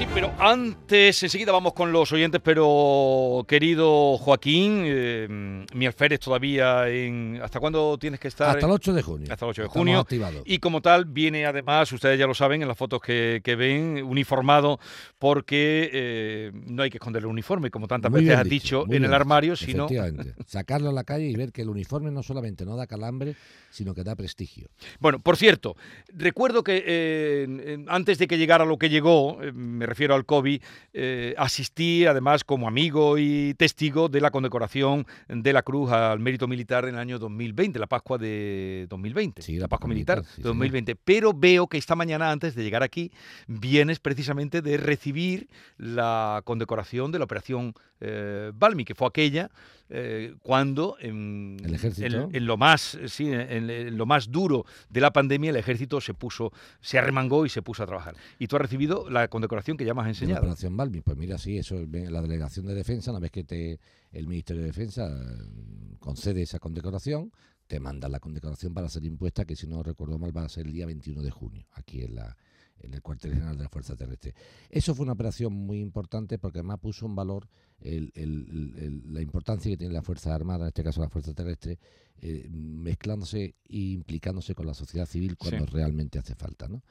Sí, pero antes, enseguida vamos con los oyentes, pero querido Joaquín, eh, mi alférez todavía en... ¿Hasta cuándo tienes que estar? Hasta el 8 de junio. Hasta el 8 de Estamos junio. activados. Y como tal, viene además, ustedes ya lo saben en las fotos que, que ven, uniformado, porque eh, no hay que esconder el uniforme, como tantas Muy veces has dicho, en el bien armario, sino... Sacarlo a la calle y ver que el uniforme no solamente no da calambre, sino que da prestigio. Bueno, por cierto, recuerdo que eh, antes de que llegara lo que llegó, eh, me refiero al COVID, eh, asistí además como amigo y testigo de la condecoración de la Cruz al Mérito Militar en el año 2020, la Pascua de 2020, Sí, la Pascua Militar Militar, sí, de 2020. Pero veo que esta mañana, antes de llegar aquí, vienes precisamente de recibir la condecoración de la Operación eh, Balmi, que fue aquella eh, cuando en, El ejército. en- en lo más eh, sí, en, en lo más duro de la pandemia el ejército se puso se arremangó y se puso a trabajar y tú has recibido la condecoración que ya me has de la enseñado operación Balbi. Pues mira, sí, eso la delegación de defensa, una vez que te, el Ministerio de Defensa eh, concede esa condecoración, te manda la condecoración para ser impuesta, que si no recuerdo mal va a ser el día 21 de junio, aquí en la en el cuartel general de la Fuerza Terrestre. Eso fue una operación muy importante porque además puso en valor el- el- el- el- la importancia que tiene la Fuerza Armada, en este caso la Fuerza Terrestre, eh, mezclándose e implicándose con la sociedad civil cuando Sí. realmente hace falta. ¿no?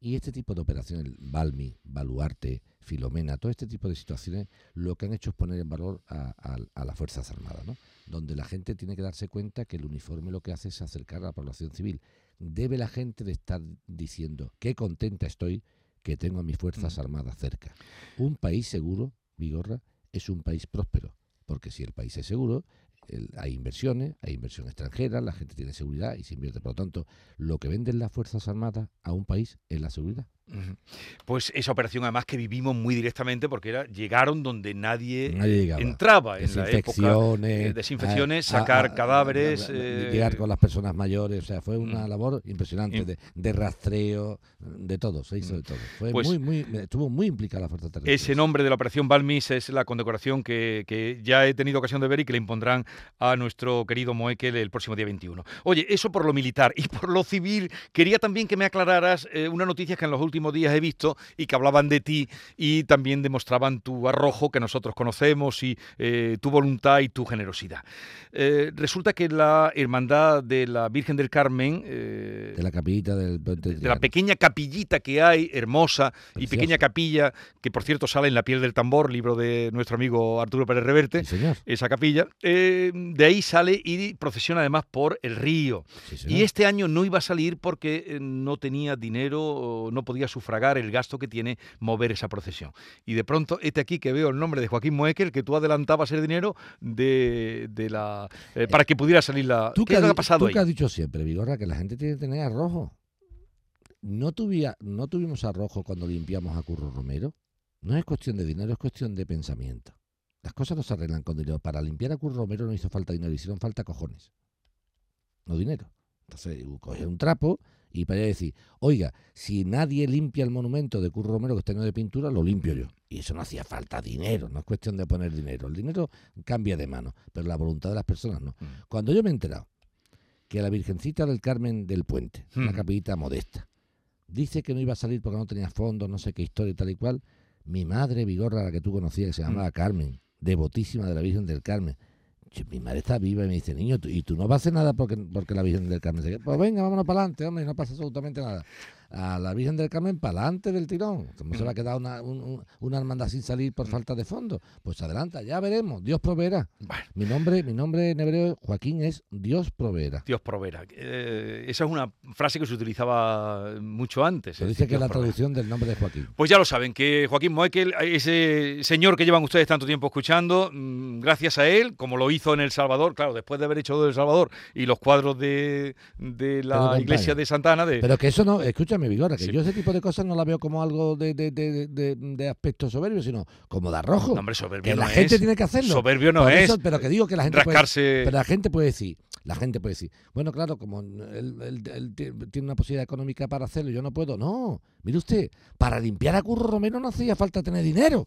Y este tipo de operaciones, Balmi, Baluarte, Filomena, todo este tipo de situaciones, lo que han hecho es poner en valor a, a- a las Fuerzas Armadas, ¿no? donde la gente tiene que darse cuenta que el uniforme lo que hace es acercar a la población civil. Debe la gente de estar diciendo qué contenta estoy que tengo a mis Fuerzas Mm. Armadas cerca. Un país seguro, Vigorra, es un país próspero, porque si el país es seguro, el- hay inversiones, hay inversión extranjera, la gente tiene seguridad y se invierte. Por lo tanto, lo que venden las Fuerzas Armadas a un país es la seguridad. Pues esa operación además que vivimos muy directamente porque era llegaron donde nadie, Nadie entraba en la época Desinfecciones, eh, desinfecciones, a- a- sacar a- cadáveres, a- eh, llegar con las personas mayores, o sea, fue una labor impresionante Im- de, de rastreo, de todo, se hizo de todo. Fue Pues- muy, muy, estuvo muy implicada la Fuerza Terrestre. Ese nombre de la operación Balmis es la condecoración que, que ya he tenido ocasión de ver y que le impondrán a nuestro querido Moekel el próximo día 21. Oye, eso por lo militar y por lo civil, quería también que me aclararas eh, una noticia que en los últimos días he visto y que hablaban de ti y también demostraban tu arrojo que nosotros conocemos y eh, tu voluntad y tu generosidad. Eh, resulta que la Hermandad de la Virgen del Carmen... eh, De la capillita del de la pequeña capillita que hay, hermosa y pequeña capilla, que por cierto sale en La piel del tambor, libro de nuestro amigo Arturo Pérez Reverte, Sí, esa capilla, de ahí sale y procesiona además por el río. Sí. Y este año no iba a salir porque no tenía dinero, o no podía sufragar el gasto que tiene mover esa procesión. Y de pronto, este aquí que veo el nombre de Joaquín Moekel, que tú adelantabas el dinero de, de la eh, para que pudiera salir la... Tú ¿Qué que, ha pasado tú ahí? que has dicho siempre, Vigorra, que la gente tiene que tener arrojo. No, tuvía, no tuvimos arrojo cuando limpiamos a Curro Romero. No es cuestión de dinero, es cuestión de pensamiento. Las cosas no se arreglan con dinero. Para limpiar a Curro Romero no hizo falta dinero, hicieron falta cojones. No dinero. Entonces, coge un trapo y para decir, oiga, si nadie limpia el monumento de Curro Romero que está lleno de pintura, lo limpio yo. Y eso no hacía falta dinero, no es cuestión de poner dinero. El dinero cambia de mano, pero la voluntad de las personas no. Mm. Cuando yo me he enterado que la Virgencita del Carmen del Puente, una Ujú. capillita modesta, dice que no iba a salir porque no tenía fondos, no sé qué historia y tal y cual, mi madre Vigorra, la que tú conocías, que se Mm. llamaba Carmen, devotísima de la Virgen del Carmen, mi madre está viva y me dice, niño, ¿tú- ¿y tú no vas a hacer nada porque, porque la Virgen del Carmen se queda? Pues venga, vámonos para adelante, hombre, y no pasa absolutamente nada. A la Virgen del Carmen para adelante del tirón. ¿Cómo se va a quedar una, un- un- una hermandad sin salir por falta de fondos? Pues adelanta, ya veremos, Dios proveerá. Bueno. Mi nombre, mi nombre en hebreo, Joaquín, es Dios proveerá. Dios proveerá. Eh, esa es una frase que se utilizaba mucho antes. Se dice decir, que es la proveerá. traducción del nombre de Joaquín. Pues ya lo saben, que Joaquín Moekel, ese señor que llevan ustedes tanto tiempo escuchando, mm, gracias a él, como lo hizo en El Salvador, claro, después de haber hecho El Salvador y los cuadros de, de la iglesia de Santana, de, Pero que eso no, escúchame, Vigora, que Sí. yo ese tipo de cosas no la veo como algo de, de, de, de- de aspecto soberbio, sino como de arrojo. No, hombre, soberbio que no la es. gente tiene que hacerlo. Soberbio no es pero que digo que la gente puede, pero la gente puede decir, la gente puede decir, bueno, claro, como él, él- él ti- tiene una posibilidad económica para hacerlo, yo no puedo. No, mire usted, para limpiar a Curro Romero no hacía falta tener dinero.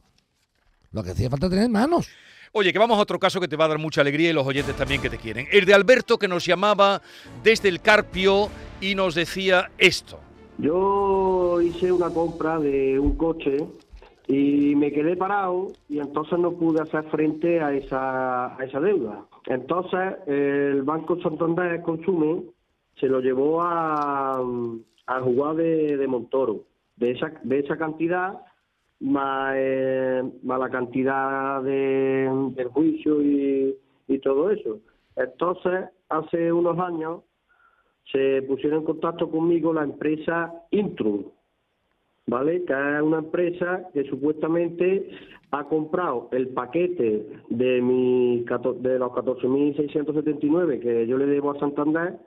Lo que hacía falta tener manos. Oye, que vamos a otro caso que te va a dar mucha alegría y los oyentes también que te quieren. El de Alberto que nos llamaba desde el Carpio y nos decía esto. Yo hice una compra de un coche y me quedé parado y entonces no pude hacer frente a esa, a esa deuda. Entonces el Banco Santander Consume se lo llevó a, a jugar de, Montoro. De esa, de esa cantidad más, eh, más la cantidad de, del juicio y, y todo eso. Entonces, hace unos años se pusieron en contacto conmigo la empresa Intrum, ¿vale? Que es una empresa que supuestamente ha comprado el paquete de, mi, de los 14.679 que yo le debo a Santander,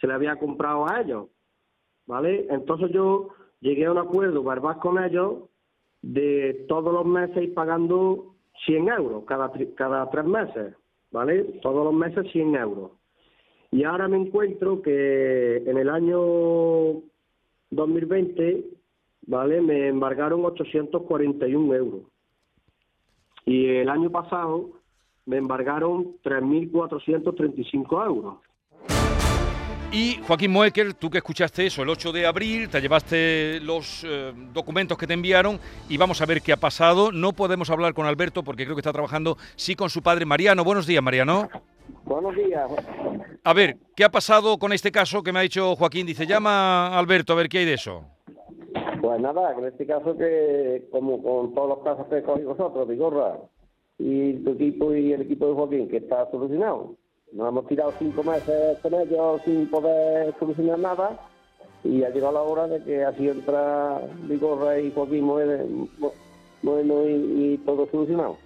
se le había comprado a ellos, ¿vale? Entonces yo llegué a un acuerdo verbal con ellos de todos los meses ir pagando 100 euros cada, cada tres meses, ¿vale? Todos los meses 100 euros. Y ahora me encuentro que en el año 2020, ¿vale? Me embargaron 841 euros. Y el año pasado me embargaron 3.435 euros. Y Joaquín Moecker, tú que escuchaste eso el 8 de abril, te llevaste los eh, documentos que te enviaron y vamos a ver qué ha pasado. No podemos hablar con Alberto porque creo que está trabajando, sí, con su padre Mariano. Buenos días, Mariano. Buenos días. A ver, ¿qué ha pasado con este caso que me ha dicho Joaquín? Dice, llama a Alberto a ver qué hay de eso. Pues nada, con este caso que, como con todos los casos que cogéis vosotros, Vigorra, y tu equipo y el equipo de Joaquín, que está solucionado. Nos hemos tirado cinco meses con ellos sin poder solucionar nada y ha llegado la hora de que así entra Vigorra y Joaquín Moe- Mo- Bueno y, y todo solucionado.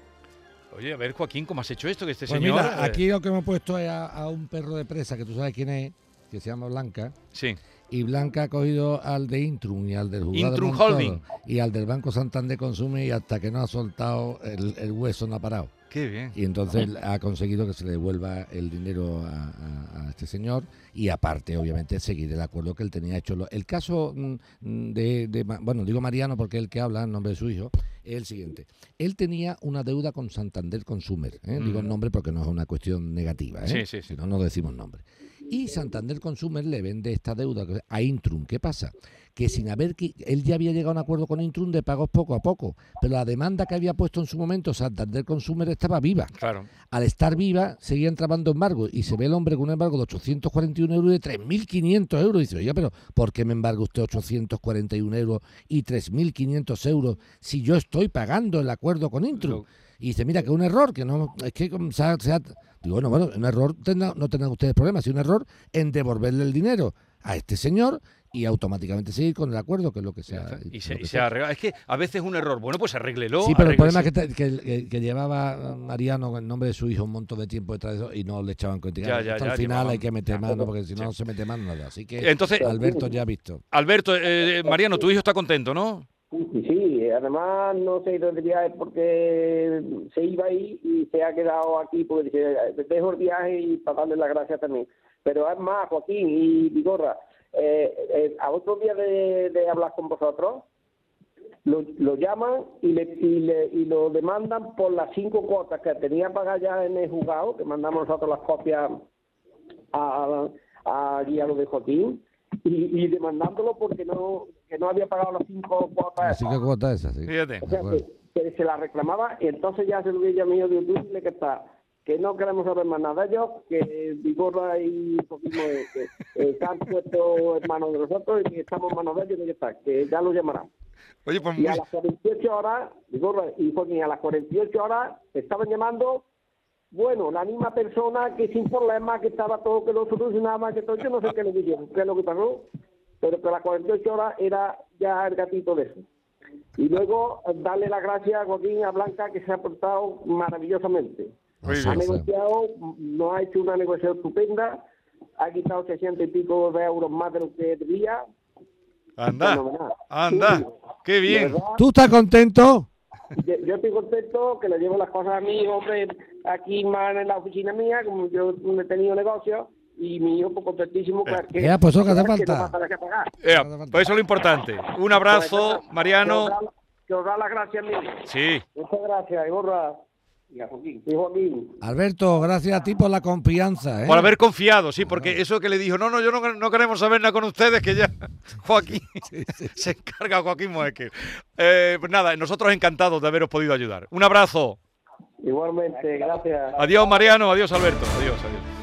Oye, a ver, Joaquín, ¿cómo has hecho esto? Que este Pues señor... mira, eh, aquí lo que hemos puesto es a, a un perro de presa, que tú sabes quién es, que se llama Blanca. Sí. Y Blanca ha cogido al de Intrum y al del juzgado Intrum Holding. y al del Banco Santander Consume y hasta que no ha soltado el, el hueso no ha parado. Qué bien. Y entonces ha conseguido que se le devuelva el dinero a, a- a este señor y aparte, obviamente, seguir el acuerdo que él tenía hecho. El caso mm, de, de bueno, digo Mariano porque es el que habla en nombre de su hijo, es el siguiente. Él tenía una deuda con Santander Consumer. ¿eh? Digo el nombre porque no es una cuestión negativa. ¿eh? Sí, sí, sí. Si no, no decimos nombre. Y Santander Consumer le vende esta deuda a Intrum. ¿Qué pasa? Que sin haber que él ya había llegado a un acuerdo con Intrum de pagos poco a poco, pero la demanda que había puesto en su momento Santander Consumer estaba viva. Claro. Al estar viva, seguía entrando embargo y se ve el hombre con un embargo de 841 euros y de 3.500 euros. Y dice, oye, pero ¿por qué me embarga usted 841 euros y 3.500 euros si yo estoy pagando el acuerdo con Intrum? Lo- Y dice, mira, que un error, que no, es que como se ha- se ha- digo, bueno, bueno, un error tendrá- no tendrán ustedes problemas, sino un error en devolverle el dinero a este señor y automáticamente seguir con el acuerdo, que es lo que se Ya ha... está. Y se, y se arregla. Es que a veces es un error. Bueno, pues arréglelo. Sí, pero el problema es que, que- llevaba Mariano en nombre de su hijo un montón de tiempo detrás de eso y no le echaban cuenta. Ya, ya, Hasta ya, al final llevaban- hay que meter mano porque si no, no se mete mano nada. Así que Entonces, Alberto ya ha visto. Alberto, eh, Mariano, tu hijo está contento, ¿no? Sí, además no se ha ido de viaje porque se iba ahí y se ha quedado aquí porque dice, dejo el viaje y para darle las gracias también. Pero es más, Joaquín y Vigorra, eh, eh, a otro día de, de hablar con vosotros, lo, llaman y, le, y, le, y lo demandan por las cinco cuotas que tenía pagadas ya en el juzgado, que mandamos nosotros las copias a, a, a de Joaquín, y, y demandándolo porque no que no había pagado las cinco cuotas. Así que cuota esa, sí. Fíjate. O sea, que, que se la reclamaba y entonces ya se lo había llamado de dile que está que no queremos saber más nada de ellos, que Vigorra y Poquimo eh, que, eh, se han puesto en manos de nosotros y que estamos en manos de ellos y que está, que ya lo llamarán. Oye, pues Y a las 48 horas, Vigorra y Joaquín, a las 48 horas estaban llamando, bueno, la misma persona que sin problema, que estaba todo, que lo solucionaba, que todo, yo no sé qué le dijeron, qué es lo que pasó, pero que a las 48 horas era ya el gatito de eso. Y luego darle las gracias a Joaquín y a Blanca que se ha portado maravillosamente. Ha negociado, no ha hecho una negociación estupenda, ha quitado 600 y pico de euros más de lo que debía. Anda, anda, Sí, qué bien. verdad, ¿Tú estás contento? yo, yo estoy contento que le llevo las cosas a mi hombre aquí más en la oficina mía, como yo no he tenido negocio, y mi hijo pues, contentísimo que, que, Ya, pues eso que hace que falta. no que pagar. Eh, pues eso es lo importante. Un abrazo, Pues, Mariano. que os da- las gracias mil. Sí. Muchas gracias, Igorra. Y a Joaquín. Y Joaquín. Alberto, gracias a ti por la confianza. ¿eh? Por haber confiado, sí, porque eso que le dijo, no, no, yo no, no queremos saber nada con ustedes, que ya Joaquín se encarga Joaquín Moeque. Eh, pues nada, nosotros encantados de haberos podido ayudar. Un abrazo. Igualmente, gracias. Adiós, Mariano. Adiós, Alberto. Adiós, adiós.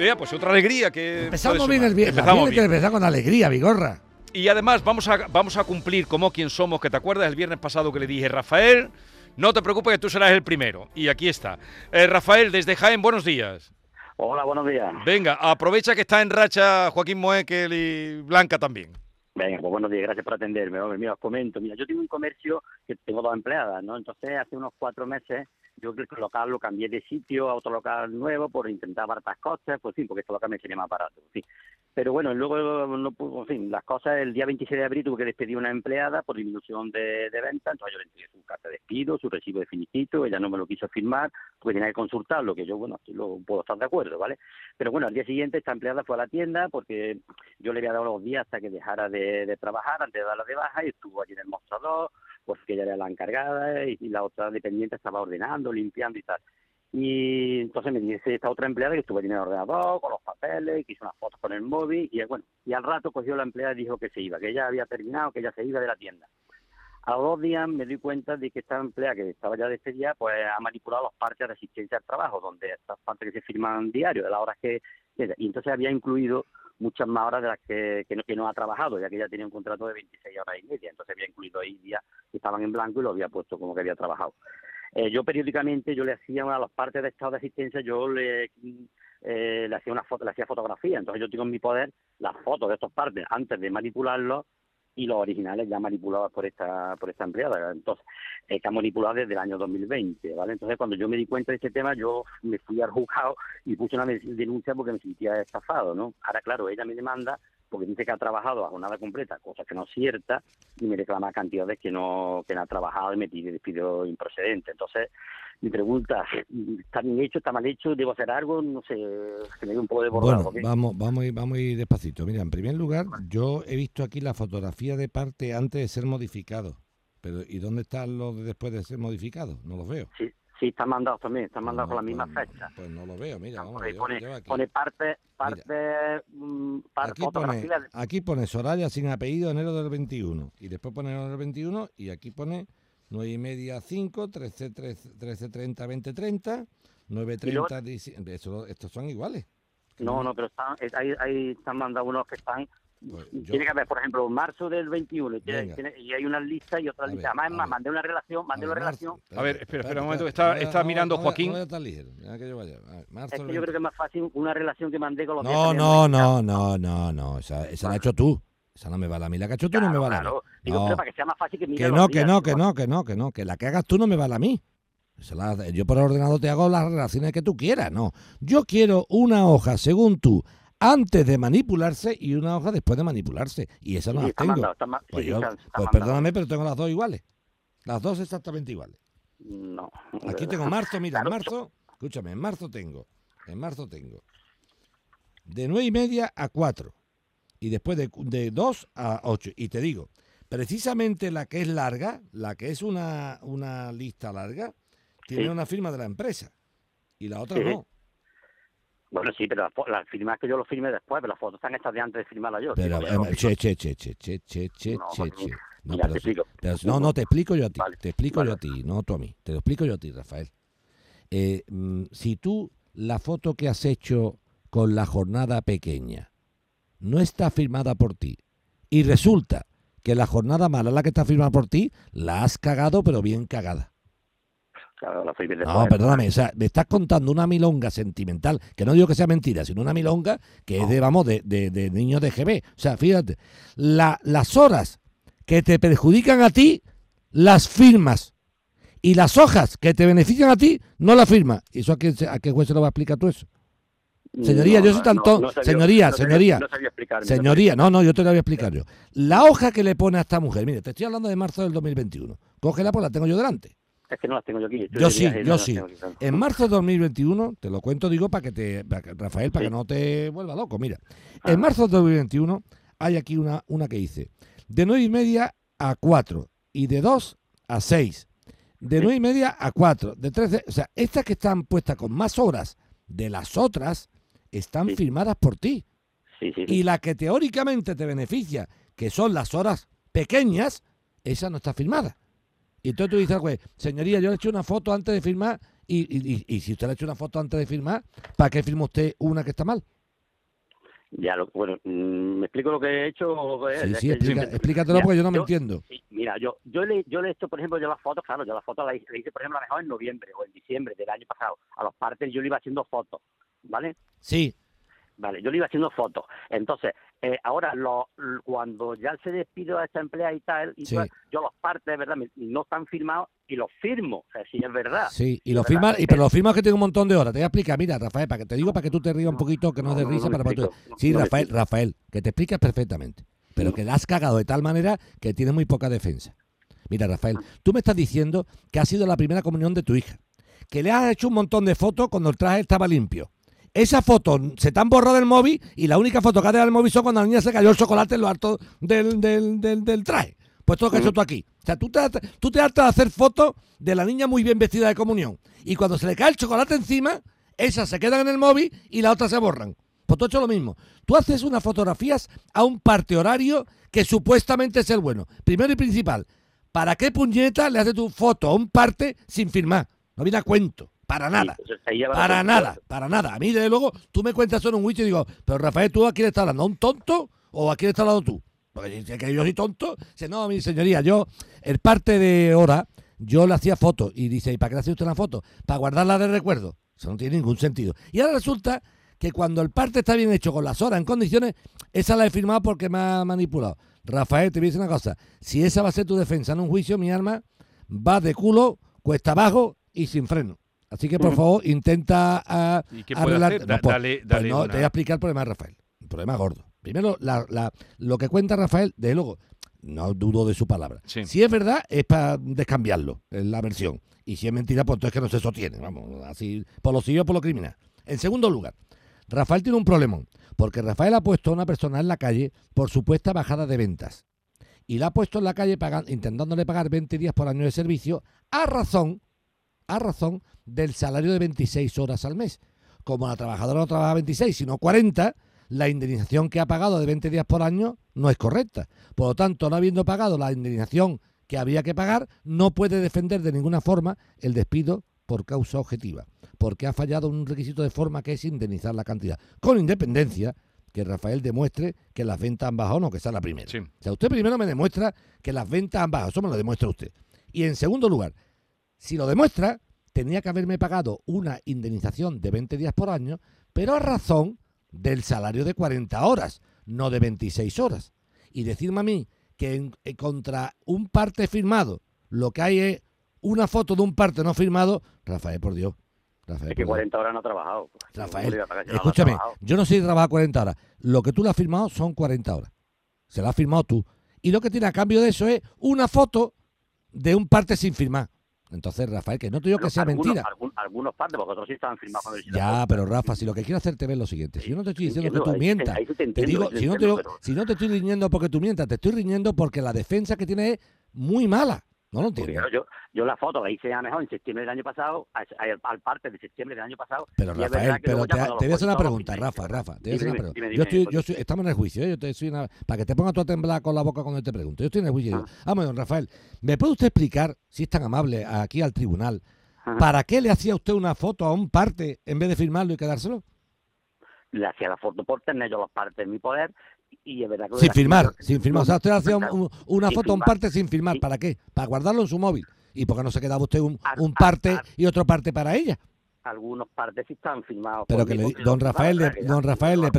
Vea, pues otra alegría que. Empezamos bien el viernes. Empezamos Tiene que bien. empezar con alegría, Vigorra. Y además vamos a, vamos a cumplir como quien somos, que te acuerdas el viernes pasado que le dije, Rafael, no te preocupes que tú serás el primero. Y aquí está. Eh, Rafael, desde Jaén, buenos días. Hola, buenos días. Venga, aprovecha que está en racha Joaquín Moekel y Blanca también. Venga, pues buenos días, gracias por atenderme. Hombre, mira, os comento. Mira, yo tengo un comercio que tengo dos empleadas, ¿no? Entonces, hace unos cuatro meses, yo el local lo cambié de sitio a otro local nuevo por intentar baratas costes, pues sí, porque este local me sería más barato, sí. Pero bueno, luego, no pudo, en las cosas, el día 26 de abril tuve que despedir a una empleada por disminución de, de venta, entonces yo le entregué su carta de despido, su recibo de finiquito, ella no me lo quiso firmar, porque tenía que consultarlo, que yo, bueno, lo puedo estar de acuerdo, ¿vale? Pero bueno, al día siguiente esta empleada fue a la tienda porque yo le había dado los días hasta que dejara de, de trabajar, antes de darla de baja, y estuvo allí en el mostrador, porque ella era la encargada y, la otra dependiente estaba ordenando, limpiando y tal. Y entonces me dice esta otra empleada que estuvo allí en el ordenador, con los papeles, que hizo unas fotos con el móvil, y bueno, y al rato cogió la empleada y dijo que se iba, que ella había terminado, que ella se iba de la tienda. A dos días me doy cuenta de que esta empleada que estaba ya despedida, pues ha manipulado los partes de asistencia al trabajo, donde estas partes que se firman diario, de las horas que... Y entonces había incluido muchas más horas de las que, que, no, ha trabajado, ya que ella tenía un contrato de 26 horas y media, entonces había incluido ahí días que estaban en blanco y lo había puesto como que había trabajado. Eh, yo periódicamente yo le hacía a las partes de estado de asistencia, yo le, eh, le hacía una foto, le hacía fotografía, entonces yo tengo en mi poder las fotos de estas partes antes de manipularlos y los originales ya manipulados por esta por esta empleada, entonces ha manipulado desde el año 2020, ¿vale? Entonces cuando yo me di cuenta de este tema, yo me fui al juzgado y puse una denuncia porque me sentía estafado, ¿no? Ahora claro, ella me demanda porque dice que ha trabajado a jornada completa, cosa que no es cierta, y me reclama cantidades que no, que no ha trabajado y me pide despido improcedente. Entonces, mi pregunta, ¿está bien hecho, está mal hecho? ¿Debo hacer algo? No sé, que me dé un poco de borrado. Bueno, vamos, vamos, a ir, vamos a ir despacito. Mira, en primer lugar, yo he visto aquí la fotografía de parte antes de ser modificado. Pero ¿y dónde están los de después de ser modificados? No los veo. Sí, sí, están mandados también, están mandados No, con la misma pues, fecha. Pues no lo veo, mira, vamos, yo- pone, yo aquí. pone parte, parte, mm, par- Aquí pone, de- aquí pone Soraya sin apellido enero del 21 y después pone enero del 21 y aquí pone 9 y media 5, 13, 13, 13 30, 20, 30, 9, Y luego- 30, dici- eso- estos son iguales. No, no, pero están, ahí, ahí están mandados unos que están. Pues yo- tiene que haber, por ejemplo, marzo del 21, y, tiene- Venga. tiene- y hay una lista y otra A lista. ver, Además, a es más, mandé una relación, mandé A una ver, relación. Marzo, A ver, espera, espera un momento, está- está mirando no, Joaquín. No voy a estar ligero, deja que yo vaya. A ver, marzo Es que yo creo que es más fácil una relación que mandé con los No, no, no, no, no, no, esa, esa la has hecho tú. Esa no me vale a mí. La que has hecho tú no me Claro, vale a claro. mí. Digo, No. pero para que sea más fácil que mire Que no, que días, no, que no, que no, que no. Que la que hagas tú no me vale a mí. Esa la- yo por ordenador te hago las relaciones que tú quieras, no. Yo quiero una hoja, según tú, antes de manipularse y una hoja después de manipularse. Y esa no sí, las tengo. mandado, está ma- Pues, sí, yo- está- está pues perdóname, pero tengo las dos iguales. Las dos exactamente iguales. No. Aquí tengo marzo, mira, en marzo, escúchame, en marzo tengo, en marzo tengo de nueve y media a 4 y después de, de 2 a 8. Y te digo, precisamente la que es larga, la que es una, una lista larga, tiene Sí. una firma de la empresa y la otra Sí. no. Bueno, sí, pero las, las firmas que yo lo firme después, pero las fotos están hechas de antes de firmarla yo. Pero, lo eh, che, che, che, che, che, che, che, No, che, che. No, pero te pero- no, no, te explico yo a ti. Vale, Te explico yo a ti, no tú a mí. Te lo explico yo a ti, Rafael. Eh, mm, si tú la foto que has hecho con la jornada pequeña no está firmada por ti y resulta que la jornada mala, la que está firmada por ti, la has cagado, pero bien cagada. Claro, la. No, perdóname, o sea, me estás contando una milonga sentimental, que no digo que sea mentira, sino una milonga que es de, vamos, de, de, de niños de GB. O sea, fíjate, la- las horas que te perjudican a ti, las firmas. Y las hojas que te benefician a ti, no las firmas. ¿Y eso a qué, se- a qué juez se lo va a explicar tú eso? Señoría, yo soy tanto- señoría, señoría. Sabía Señoría, no, no, yo te lo voy a explicar yo. La hoja que le pone a esta mujer, mire, te estoy hablando de marzo del 2021. Cógela, pues la tengo yo delante. Es que no las tengo yo aquí. Yo de sí, no yo sí. tengo aquí, claro. En marzo de 2021, te lo cuento, digo, para que te, para que- Rafael, para Sí. que no te vuelva loco. Mira, Ah. en marzo de 2021 hay aquí una, una que dice de 9 y media a 4 y de 2 a 6, de Sí. 9 y media a 4, de 13, o sea, estas que están puestas con más horas de las otras están Sí. firmadas por ti. Sí, sí, sí. Y la que teóricamente te beneficia, que son las horas pequeñas, esa no está firmada. Y entonces tú dices, al juez, señoría, yo le he hecho una foto antes de firmar, y, y- y- y si usted le ha hecho una foto antes de firmar, ¿para qué firma usted una que está mal? Ya, lo, bueno, mm, ¿me explico lo que he hecho? Sí, sí, explica- explícatelo mira, porque yo no me yo- entiendo. Sí, mira, yo yo le, yo le he hecho, por ejemplo, yo las fotos, claro, yo las fotos las hice, por ejemplo, a lo mejor en noviembre o en diciembre del año pasado. A los partes yo le iba haciendo fotos, ¿vale? Sí, Vale, yo le iba haciendo fotos. Entonces, eh, ahora lo, cuando ya se despido a esta empleada y tal, y Sí. pues, yo los partes, ¿verdad? No están firmados y los firmo. O sea, si es verdad. sí, y lo ¿verdad? firma, y pero lo firmas que tiene un montón de horas. Te voy a explicar, mira, Rafael, para que te digo, para que tú te rías un poquito, que no es de No, no, risa, no para, tú- explico, Sí, Rafael. Rafael, que te explicas perfectamente, pero que la has cagado de tal manera que tienes muy poca defensa. Mira, Rafael, tú me estás diciendo que ha sido la primera comunión de tu hija, que le has hecho un montón de fotos cuando el traje estaba limpio. Esas fotos se te han borrado del móvil y la única foto que ha dejado el móvil son cuando la niña se cayó el chocolate en lo alto del, del, del, del traje. Pues todo lo que has hecho tú aquí. O sea, tú te, tú te hartas de hacer fotos de la niña muy bien vestida de comunión. Y cuando se le cae el chocolate encima, esas se quedan en el móvil y las otras se borran. Pues tú has hecho lo mismo. Tú haces unas fotografías a un parte horario que supuestamente es el bueno. Primero y principal, ¿para qué puñeta le haces tu foto a un parte sin firmar? No viene a cuento. Para nada. Sí, Para la- nada, para nada. A mí, desde luego, tú me cuentas en un juicio y digo, pero Rafael, ¿tú a quién estás hablando? ¿A un tonto o a quién estás hablando tú? Porque si que yo soy tonto. Dice, no, mi señoría, yo, el parte de hora, yo le hacía fotos. Y dice, ¿y para qué le hace usted una foto? Para guardarla de recuerdo. Eso no tiene ningún sentido. Y ahora resulta que cuando el parte está bien hecho con las horas en condiciones, esa la he firmado porque me ha manipulado. Rafael, te voy a decir una cosa. Si esa va a ser tu defensa en un juicio, mi arma va de culo, cuesta abajo y sin freno. Así que, por favor, intenta ah, ¿Y qué puede arreglar- hacer? no, Da- pues- dale, pues dale no, una- te voy a explicar el problema de Rafael. Un problema gordo. Primero, la- la- lo que cuenta Rafael, de luego, no dudo de su palabra. Sí. Si es verdad, es para descambiarlo, en la versión. Y si es mentira, pues entonces que no se sostiene. Vamos, así, por lo civil o por lo criminal. En segundo lugar, Rafael tiene un problemón, porque Rafael ha puesto a una persona en la calle por supuesta bajada de ventas. Y la ha puesto en la calle pagan- intentándole pagar 20 días por año de servicio a razón, a razón del salario de 26 horas al mes. Como la trabajadora no trabaja 26, sino 40, la indemnización que ha pagado de 20 días por año no es correcta. Por lo tanto, no habiendo pagado la indemnización que había que pagar, no puede defender de ninguna forma el despido por causa objetiva, porque ha fallado un requisito de forma que es indemnizar la cantidad, con independencia que Rafael demuestre que las ventas han bajado, no que sea la primera. Sí. O sea, usted primero me demuestra que las ventas han bajado, eso me lo demuestra usted. Y en segundo lugar, si lo demuestra, tenía que haberme pagado una indemnización de 20 días por año, pero a razón del salario de 40 horas, no de 26 horas. Y decirme a mí que en- eh, contra un parte firmado lo que hay es una foto de un parte no firmado, Rafael, por Dios. Rafael, Es que por Dios. 40 horas no ha trabajado. Rafael, ¿Cómo le iba a pagar si no lo ha escúchame, trabajado? yo no sé si trabaja 40 horas. Lo que tú le has firmado son 40 horas. Se lo has firmado tú. Y lo que tiene a cambio de eso es una foto de un parte sin firmar. Entonces, Rafael, que no te digo que sea algunos- mentira. algún- algunos partes, porque otros sí estaban firmados cuando hicieron Ya, pero. Rafa, si lo que quiero hacerte ver es lo siguiente. Si yo no te estoy diciendo que tú ahí mientas, ahí te digo, si no te, entiendo, digo- pero- si no te estoy riñendo porque tú mientas, te estoy riñendo porque la defensa que tienes es muy mala. No lo entiendo. yo, yo la foto la hice a mejor en septiembre del año pasado, al, parte de septiembre del año pasado. Pero Rafael, pero te, voy a hacer una pregunta, Rafa, Rafa. Te voy a hacer una pregunta. dime, Yo estoy, yo soy- estamos en el juicio, ¿eh? yo te soy una- para que te pongas tú a temblar con la boca cuando te pregunto. Yo estoy en el juicio. Vamos, don Rafael, ¿me puede usted explicar, si es tan amable, aquí al tribunal, Ajá. para qué le hacía usted una foto a un parte en vez de firmarlo y quedárselo? le hacía la foto por tener yo los partes en mi poder y es verdad que... Sin firmar, sin firmar. O sea, usted hacía un- una foto un parte sin firmar. ¿Para qué? Para guardarlo en su móvil. ¿Y por qué no se quedaba usted un, Ar- un ar- parte ar- y otro parte para ella? Algunos partes sí están firmados. Pero que le don Rafael, le, don Rafael, le,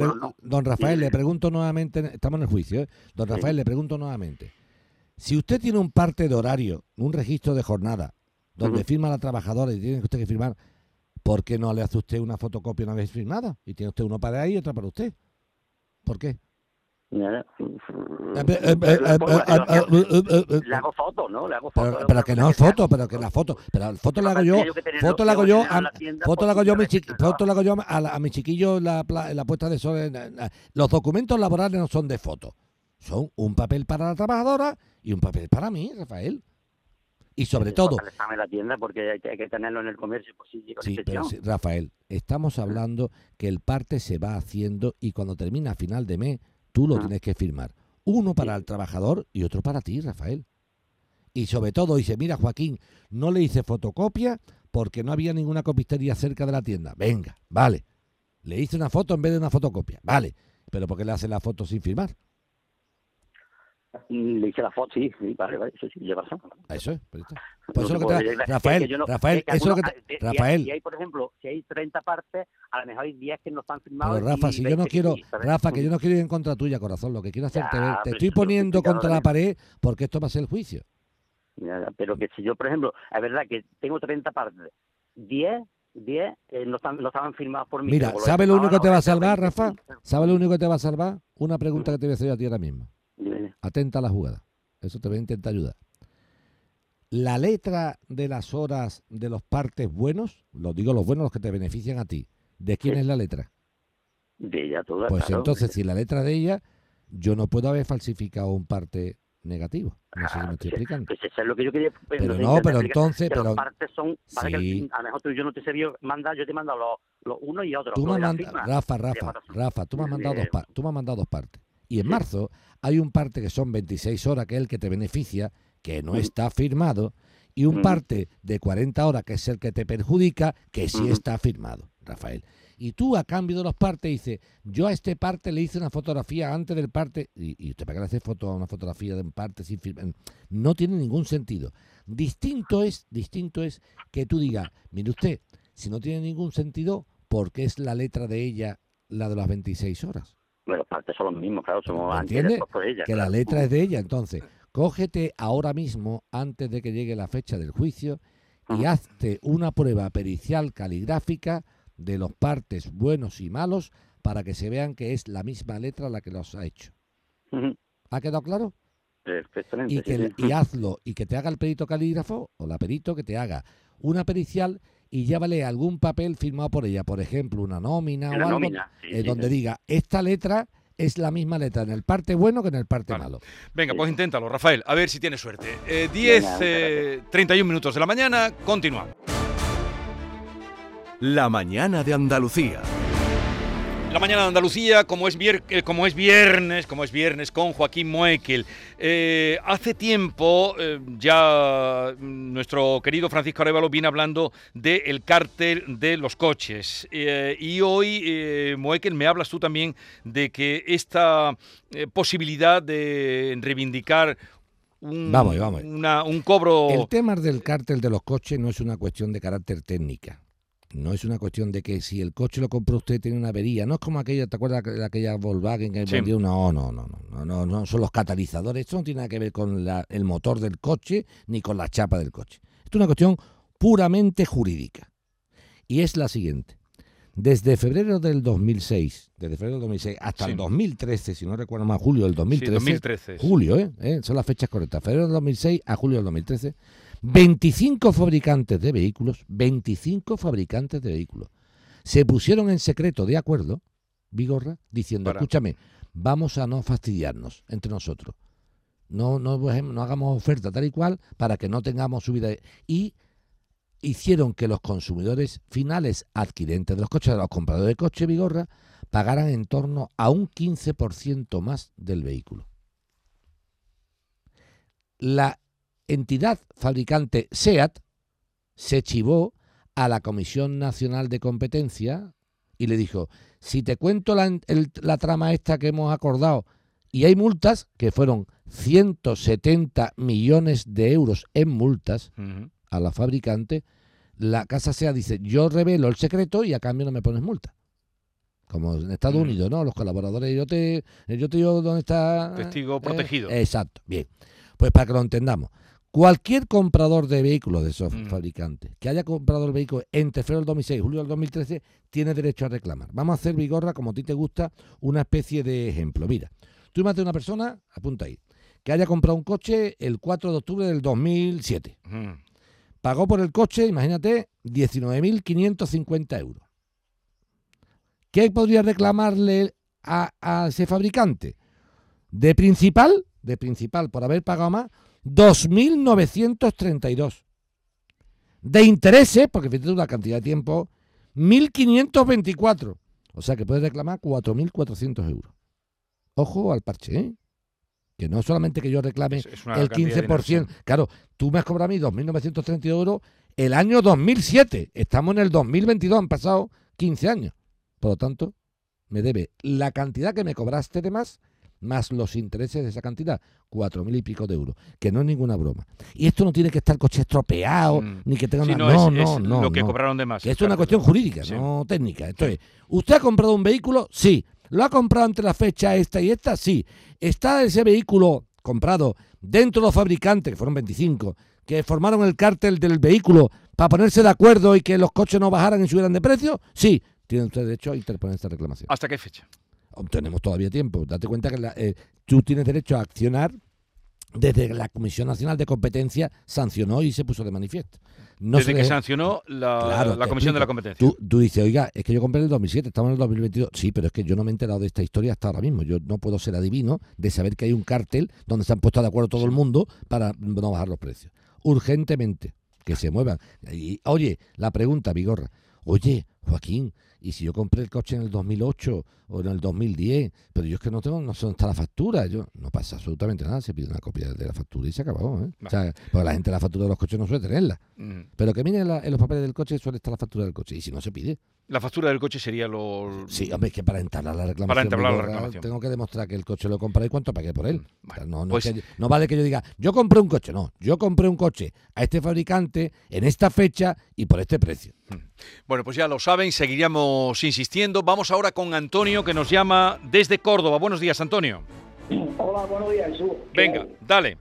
don Rafael, le pregunto nuevamente, estamos en el juicio, ¿eh? don Sí. Rafael, le pregunto nuevamente, si usted tiene un parte de horario, un registro de jornada, donde firma la trabajadora y tiene usted que firmar, ¿por qué no le hace usted una fotocopia una vez firmada? Y tiene usted uno para ahí y otra para usted. ¿Por qué? Le hago fotos, ¿no? Le hago Pero, fotos. pero que no es foto, pero que la foto, pero la foto la hago yo, foto la hago yo, a, foto la hago yo foto la hago yo a, mi chiquillo la, la puesta de sol. Los documentos laborales no son de foto, son un papel para la trabajadora y un papel para mí, Rafael. Y sobre Eso todo, en la tienda porque hay que, hay que tenerlo en el comercio, pues sí, pero sí, Rafael, estamos hablando que el parte se va haciendo y cuando termina a final de mes, tú lo Ah. tienes que firmar. Uno para el trabajador y otro para ti, Rafael. Y sobre todo dice, mira Joaquín, no le hice fotocopia porque no había ninguna copistería cerca de la tienda. Venga, vale. Le hice una foto en vez de una fotocopia. Vale. Pero ¿por qué le hace la foto sin firmar? Mm, Le hice la foto, sí, sí, vale, vale, eso sí, lleva razón. Eso es. pues está. Pues eso lo que es Rafael, que yo no- Rafael, es que eso es lo que te- eh, si hay- Rafael. Si hay, por ejemplo, si hay 30 partes, a lo mejor hay 10 que no están firmados. Pero Rafa, si yo no 20 que quiero, sí, ¿sabes? Rafa, que yo no quiero ir en contra tuya, corazón, lo que quiero hacerte Ya, te estoy poniendo contra la pared porque esto va a ser el juicio. Ya, Pero que si yo, por ejemplo, es verdad que tengo 30 partes, 10, 10 eh, no, están, no estaban firmados por mí. Mira, pero lo he ¿sabe lo firmado único que te va a salvar, 20, Rafa? sí. ¿Sabe lo único que te va a salvar? Una pregunta que te voy a hacer yo a ti ahora mismo. Atenta a la jugada. Eso te voy a intentar ayudar. La letra de las horas de los partes buenos, lo digo los buenos, los que te benefician a ti, ¿de quién Sí. es la letra? De ella toda, Pues claro. entonces, si la letra de ella, yo no puedo haber falsificado un parte negativo. No sé si me Ah, estoy pues, explicando. Pues eso es lo que yo quería. pues, Pero no, pero entonces, pero Las partes son. Para Sí. que, a lo mejor tú, yo no te sé bien mandar, yo te he mandado los, los uno y otro. Tú me lo has mandado. Rafa, Rafa. Rafa, tú me has mandado dos, pa- tú me has mandado dos partes. Y en marzo hay un parte que son 26 horas, que es el que te beneficia, que no Ujú. está firmado, y un Ujú. parte de 40 horas, que es el que te perjudica, que sí Ujú. está firmado, Rafael. Y tú, a cambio de los partes, dices, yo a este parte le hice una fotografía antes del parte, y, y usted para qué le hace foto a una fotografía de un parte sin firmar, no tiene ningún sentido. Distinto es, distinto es que tú digas, mire usted, si no tiene ningún sentido, ¿por qué es la letra de ella la de las 26 horas? Bueno, los partes son los mismos, claro, somos por ella. Que la letra es de ella. Entonces, cógete ahora mismo, antes de que llegue la fecha del juicio, y Ajá. hazte una prueba pericial caligráfica de los partes buenos y malos para que se vean que es la misma letra la que los ha hecho. ¿Ha quedado claro? Perfectamente. y, que, sí. y hazlo y que te haga el perito calígrafo o la perito que te haga una pericial y llévale algún papel firmado por ella, por ejemplo, una nómina En o algo nómina, sí, eh, sí, donde sí. diga esta letra es la misma letra en el parte bueno que en el parte Vale. malo. Venga, pues inténtalo, Rafael, a ver si tienes suerte. Eh, 10, muchas eh, 31 minutos de la mañana, continuamos. La mañana de Andalucía. La mañana de Andalucía, como es, vier- eh, como es viernes, como es viernes con Joaquín Moekel. Eh, hace tiempo eh, ya nuestro querido Francisco Arevalo viene hablando del cártel de los coches. Y hoy, eh, Moekel, me hablas tú también de que esta posibilidad de reivindicar un, Vamos, vamos. una- un cobro... El tema del cártel de los coches no es una cuestión de carácter técnica. No es una cuestión de que si el coche lo compró usted tiene una avería. No es como aquella, ¿te acuerdas de aquella Volkswagen que Sí. vendió? No, no, no, no, no, no, no, son los catalizadores. Esto no tiene nada que ver con la- el motor del coche ni con la chapa del coche. Esto es una cuestión puramente jurídica. Y es la siguiente. Desde febrero del 2006, desde febrero del 2006 hasta Sí. el 2013, si no recuerdo más, julio del Sí, 2013, 2013. Julio, ¿eh? ¿eh? Son las fechas correctas. Febrero del 2006 a julio del 2013. 25 fabricantes de vehículos, 25 fabricantes de vehículos, se pusieron en secreto de acuerdo, Vigorra, diciendo, Para. escúchame, vamos a no fastidiarnos entre nosotros. No, no, no hagamos oferta tal y cual para que no tengamos subida. Y hicieron que los consumidores finales adquirentes de los coches, los compradores de coche Vigorra, pagaran en torno a un 15% más del vehículo. La entidad fabricante SEAT se chivó a la Comisión Nacional de Competencia y le dijo, si te cuento la, el- la trama esta que hemos acordado y hay multas, que fueron 170 millones de euros en multas a la fabricante, la casa SEAT dice, yo revelo el secreto y a cambio no me pones multa. Como en Estados Mm. Unidos, ¿no? Los colaboradores, yo te, yo te digo dónde está... Testigo eh, protegido. exacto, bien. Pues para que lo entendamos. Cualquier comprador de vehículos de esos Mm. fabricantes que haya comprado el vehículo entre febrero del 2006 y julio del 2013 tiene derecho a reclamar. Vamos a hacer, Vigorra, como a ti te gusta, una especie de ejemplo. Mira, tú imagínate una persona, apunta ahí, que haya comprado un coche el 4 de octubre del 2007. Ujú. Pagó por el coche, imagínate, 19.550 euros. ¿Qué podría reclamarle a, a ese fabricante? De principal, de principal, por haber pagado más, 2.932. De intereses, porque fíjate una cantidad de tiempo, 1.524. O sea que puedes reclamar 4.400 euros. Ojo al parche, ¿eh? Que no solamente que yo reclame el cantidad de 15%. dinero, Claro, tú me has cobrado a mí 2.932 euros el año 2007. Estamos en el 2022, han pasado 15 años. Por lo tanto, me debe la cantidad que me cobraste de más, más los intereses de esa cantidad, cuatro mil y pico de euros, que no es ninguna broma. Y esto no tiene que estar el coche estropeado, Mm. ni que tenga Sí, una... no, No, es, no, es no, lo que no. cobraron de más. Que esto es una cuestión jurídica, Sí. no técnica. Entonces, ¿usted ha comprado un vehículo? Sí. ¿Lo ha comprado entre la fecha esta y esta? Sí. ¿Está ese vehículo comprado dentro de los fabricantes, que fueron 25, que formaron el cártel del vehículo para ponerse de acuerdo y que los coches no bajaran y subieran de precio? Sí. Tiene usted derecho a interponer esta reclamación. ¿Hasta qué fecha? Tenemos todavía tiempo. Date cuenta que la- eh, tú tienes derecho a accionar desde que la Comisión Nacional de Competencia sancionó y se puso de manifiesto. No Desde se que sancionó la, Claro, la Comisión de la. Competencia. Tú, tú dices, oiga, es que yo compré en el 2007, estamos en el 2022. Sí, pero es que yo no me he enterado de esta historia hasta ahora mismo. Yo no puedo ser adivino de saber que hay un cártel donde se han puesto de acuerdo todo el mundo para no bajar los precios. Urgentemente, que se muevan. Y, oye, la pregunta, Vigorra. Oye, Joaquín, ¿y si yo compré el coche en el 2008 o en el 2010? Pero yo es que no tengo, no sé dónde está la factura. Yo, no pasa absolutamente nada, se pide una copia de la factura y se acabó. ¿eh? O sea, porque la gente la factura de los coches no suele tenerla. Mm. Pero que mire en, los papeles del coche suele estar la factura del coche. Y si no se pide. La factura del coche sería lo... Sí, hombre, es que para entablar la reclamación. Para entablar la reclamación. Tengo que demostrar que el coche lo he comprado y cuánto pagué por él. Mm, O sea, vale, no, no, pues- es que- no vale que yo diga, yo compré un coche. No, yo compré un coche a este fabricante en esta fecha y por este precio. Bueno, pues ya lo saben, seguiríamos insistiendo. Vamos ahora con Antonio, que nos llama desde Córdoba. Buenos días, Antonio. Hola, buenos días, Jesús. Venga, dale.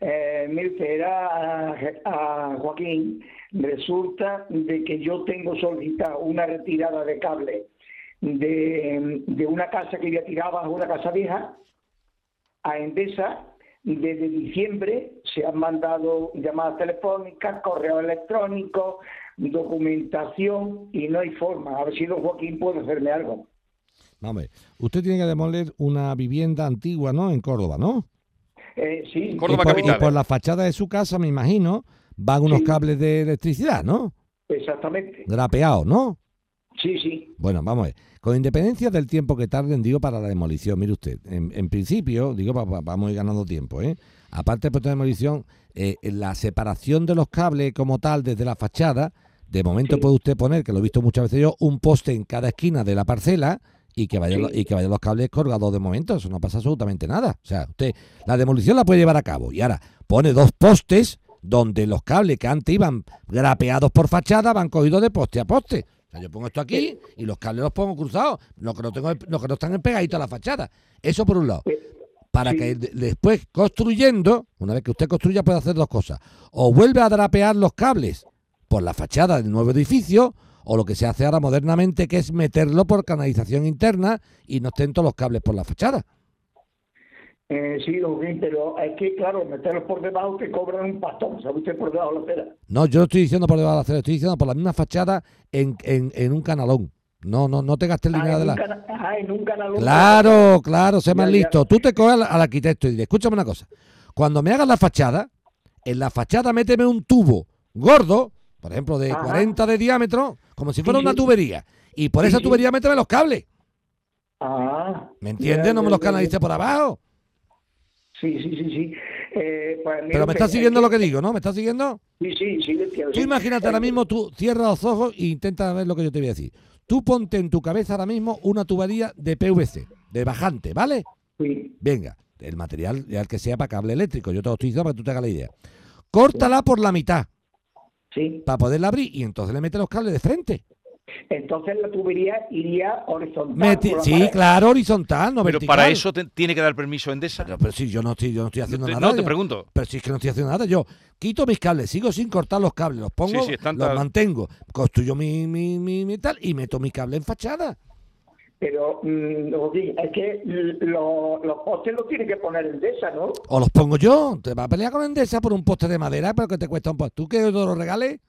Eh, usted, era a, a Joaquín. Resulta de que yo tengo solicitado una retirada de cable de, de una casa que ya tiraba, una casa vieja, a Endesa. Desde diciembre se han mandado llamadas telefónicas, correo electrónico, documentación y no hay forma. A ver si don Joaquín puede hacerme algo. Vamos a ver. Usted tiene que demoler una vivienda antigua, ¿no? En Córdoba, ¿no? Eh, sí, Córdoba y por, capital. y por la fachada de su casa, me imagino, van unos Sí. cables de electricidad, ¿no? exactamente. Grapeados, ¿no? Sí, sí. Bueno, vamos a ver. Con independencia del tiempo que tarden, digo, para la demolición, mire usted, en, en principio, digo, va- va- vamos a ir ganando tiempo, ¿eh? Aparte de demolición, eh, la separación de los cables como tal desde la fachada, de momento Sí. puede usted poner, que lo he visto muchas veces yo, un poste en cada esquina de la parcela y que vayan Sí. los- y que vayan los cables colgados de momento, eso no pasa absolutamente nada. O sea, usted la demolición la puede llevar a cabo y ahora pone dos postes donde los cables que antes iban grapeados por fachada van cogidos de poste a poste. O sea, yo pongo esto aquí y los cables los pongo cruzados, los que no, tengo, los que no están pegaditos a la fachada. Eso por un lado. Para sí. que de- después, construyendo, una vez que usted construya, puede hacer dos cosas. O vuelve a drapear los cables por la fachada del nuevo edificio, o lo que se hace ahora modernamente, que es meterlo por canalización interna y no estén todos los cables por la fachada. Eh, sí, Joaquín, pero es que, claro, meterlos por debajo que cobran un pastón, ¿sabe usted? Por debajo de la acera. No, yo no estoy diciendo por debajo de la acera, estoy diciendo por la misma fachada en, en, en un canalón. No, no, no te gastes el Ah, dinero de en, la... cana- ah, en un canal. Claro, claro, sé más Ya, ya. listo. Tú te coges al, al arquitecto y dile, escúchame una cosa. Cuando me hagas la fachada, en la fachada méteme un tubo gordo, por ejemplo, de Ajá. 40 de diámetro, como si fuera Sí, una tubería. Y por Sí, esa tubería méteme los cables. Ah. ¿Me entiendes? No me los canalices por abajo. Sí, sí, sí, sí. Eh, pues, Pero me estás es siguiendo que- lo que digo, ¿no? ¿Me estás siguiendo? Sí, sí, sí, entiendo, Tú imagínate ahora Eh, mismo, tú cierra los ojos e intenta ver lo que yo te voy a decir. Tú ponte en tu cabeza ahora mismo una tubería de PVC, de bajante, ¿vale? Sí, Venga, el material ya el que sea para cable eléctrico, yo te lo estoy diciendo para que tú te hagas la idea. Córtala por la mitad sí. para poderla abrir y entonces le metes los cables de frente. Entonces la tubería iría horizontal. Meti- sí, pared. claro, horizontal, no Pero vertical. para eso te- tiene que dar permiso Endesa. Pero, pero sí, yo no estoy, yo no estoy haciendo Te- nada. no, te yo- pregunto. Pero si es que no estoy haciendo nada, yo quito mis cables, sigo sin cortar los cables, los pongo, Sí, sí, están los mantengo, construyo mi, mi, mi, mi tal y meto mi cable en fachada. Pero, mm, Joaquín, es que lo- los postes los tiene que poner en esa, ¿no? O los pongo yo. Te vas a pelear con Endesa por un poste de madera, pero que te cuesta un poste. ¿Tú que te lo regales?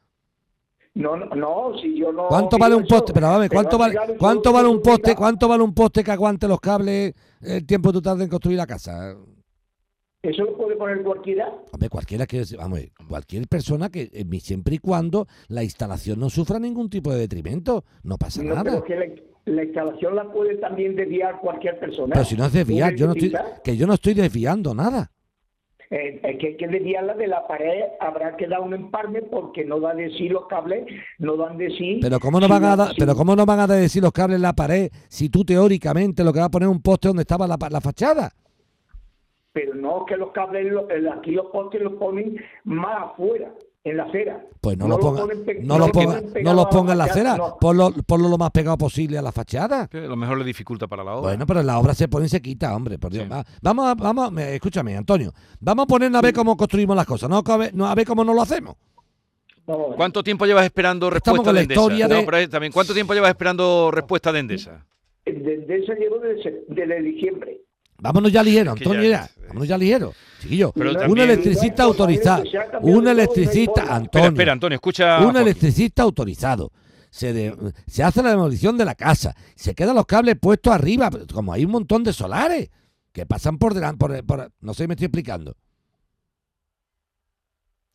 No, no, no, si yo no. ¿Cuánto vale un eso, poste? Pero pero ¿cuánto vale, cuánto vale un poste? ¿Cuánto vale un poste que aguante los cables el tiempo que tú tardes en construir la casa? ¿Eso lo puede poner cualquiera? Hombre, cualquiera que, vamos, ver, cualquier persona que, eh, siempre y cuando la instalación no sufra ningún tipo de detrimento, no pasa No, nada. pero que la, la instalación la puede también desviar cualquier persona. Pero si no es desviar, ¿Un yo no estoy, que yo no estoy desviando nada. Eh, es que hay que desviarla de la pared, habrá que dar un empalme porque no dan de sí los cables, no dan de sí. Pero cómo no van a pero cómo no van a decir los cables en la pared si tú teóricamente lo que vas a poner es un poste donde estaba la fachada. Pero no que los cables, lo- el- aquí los postes los ponen más afuera, en la acera. Pues no, lo lo ponga, ponen no lo ponga, no pegado lo a ponga en la acera, no. ponlo, ponlo lo más pegado posible a la fachada. Que a lo mejor le dificulta para la obra. Bueno, pero la obra se pone y se quita, hombre, por Dios. Sí. Va- Vamos, a- vamos, me- escúchame, Antonio, vamos a ponernos a ver cómo construimos las cosas, no a ver, no, a ver cómo no lo hacemos. ¿Cuánto tiempo llevas esperando Estamos respuesta con la de Endesa? historia No, de- pero, también, ¿Cuánto tiempo llevas esperando respuesta de Endesa? Desde eso llevo desde, desde diciembre. Vámonos ya ligero, Antonio, ya vámonos ya ligero. Chiquillo, Pero un también- electricista autorizado, un electricista. Antonio, Espera, espera, Antonio, escucha. un electricista autorizado. Se, de- se hace la demolición de la casa, se quedan los cables puestos arriba, como hay un montón de solares que pasan por delante, por, por- no sé si me estoy explicando.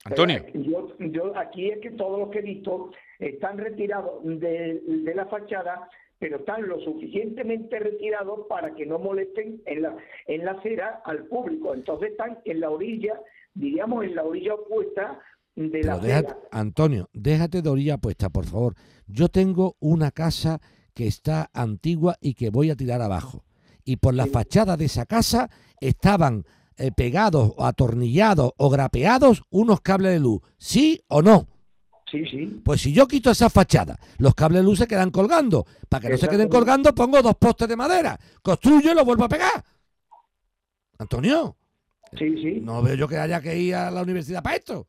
Antonio. Pero Yo, yo aquí es que todos los que he visto están retirados de, de la fachada, pero están lo suficientemente retirados para que no molesten en la, en la acera al público. Entonces están en la orilla, diríamos en la orilla opuesta de la acera. Antonio, déjate de orilla puesta, por favor. Yo tengo una casa que está antigua y que voy a tirar abajo. Y por la Sí. fachada de esa casa estaban eh, pegados o atornillados o grapeados unos cables de luz. ¿Sí o no? Sí, sí. Pues si yo quito esa fachada, los cables se quedan colgando. Para que no se queden colgando, pongo dos postes de madera. Construyo y lo vuelvo a pegar. Antonio, Sí, sí. no veo yo que haya que ir a la universidad para esto.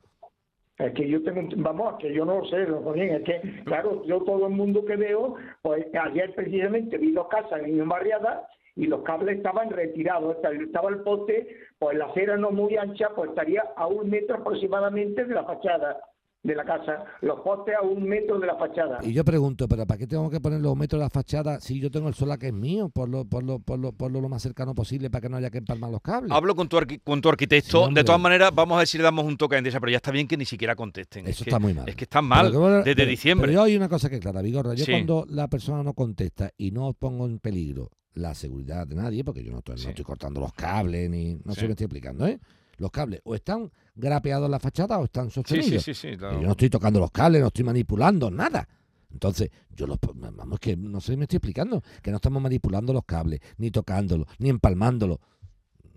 Es que yo tengo, vamos, que yo no lo sé, es que, claro, yo todo el mundo que veo, pues ayer precisamente vi dos casas en barriada y los cables estaban retirados, Estaba- estaba el poste, pues la acera no muy ancha, pues estaría a un metro aproximadamente de la fachada de la casa, los postes a un metro de la fachada. Y yo pregunto, ¿pero para qué tengo que poner los metros de la fachada si yo tengo el solar que es mío? Por lo, por lo, por lo, por lo más cercano posible para que no haya que empalmar los cables. Hablo con tu, arqui- con tu arquitecto. Sí, de todas maneras, vamos a ver si le damos un toque a Endesa, pero ya está bien que ni siquiera contesten. Eso es que, está muy mal. Es que están mal Pero que bueno, desde pero- diciembre. Pero yo hay una cosa que es clara, Vigorra. Yo Sí. cuando la persona no contesta y no pongo en peligro la seguridad de nadie, porque yo no estoy, no estoy cortando los cables, ni no sé si me estoy explicando, ¿eh? Los cables o están grapeados en la fachada o están sostenidos. sí, sí, sí. Que claro. Yo no estoy tocando los cables, no estoy manipulando nada. Entonces, yo los vamos que no sé si me estoy explicando, que no estamos manipulando los cables, ni tocándolos, ni empalmándolos.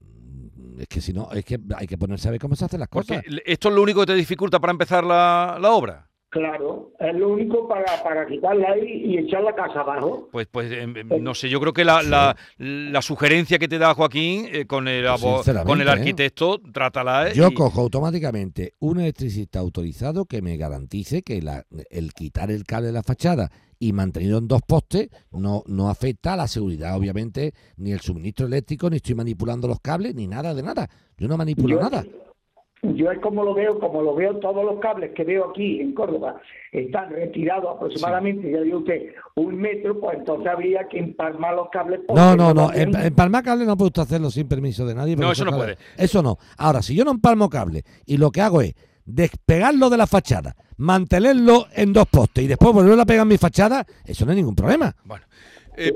Mm, Es que si no, es que hay que ponerse a ver cómo se hacen las Porque cosas. esto es lo único que te dificulta para empezar la, la obra. Claro, es lo único para, para quitarla ahí y echar la casa abajo. Pues, pues em, em, no sé, yo creo que la, la, la sugerencia que te da Joaquín eh, con, el, Pues con el ¿eh? arquitecto, trátala. eh, Yo y- cojo automáticamente un electricista autorizado que me garantice que la- el quitar el cable de la fachada y mantenido en dos postes no, no afecta a la seguridad, obviamente, ni el suministro eléctrico, ni estoy manipulando los cables, ni nada de nada. Yo no manipulo Yo- nada. Yo es como lo veo, como lo veo todos los cables que veo aquí en Córdoba, están retirados aproximadamente, ya digo usted, un metro, pues entonces habría que empalmar los cables. No, no, no. también- En, empalmar cable no puede usted hacerlo sin permiso de nadie. No, eso no puede. Eso no. Ahora, si yo no empalmo cable y lo que hago es despegarlo de la fachada, mantenerlo en dos postes y después volverlo a pegar en mi fachada, eso no hay ningún problema. Bueno, eh,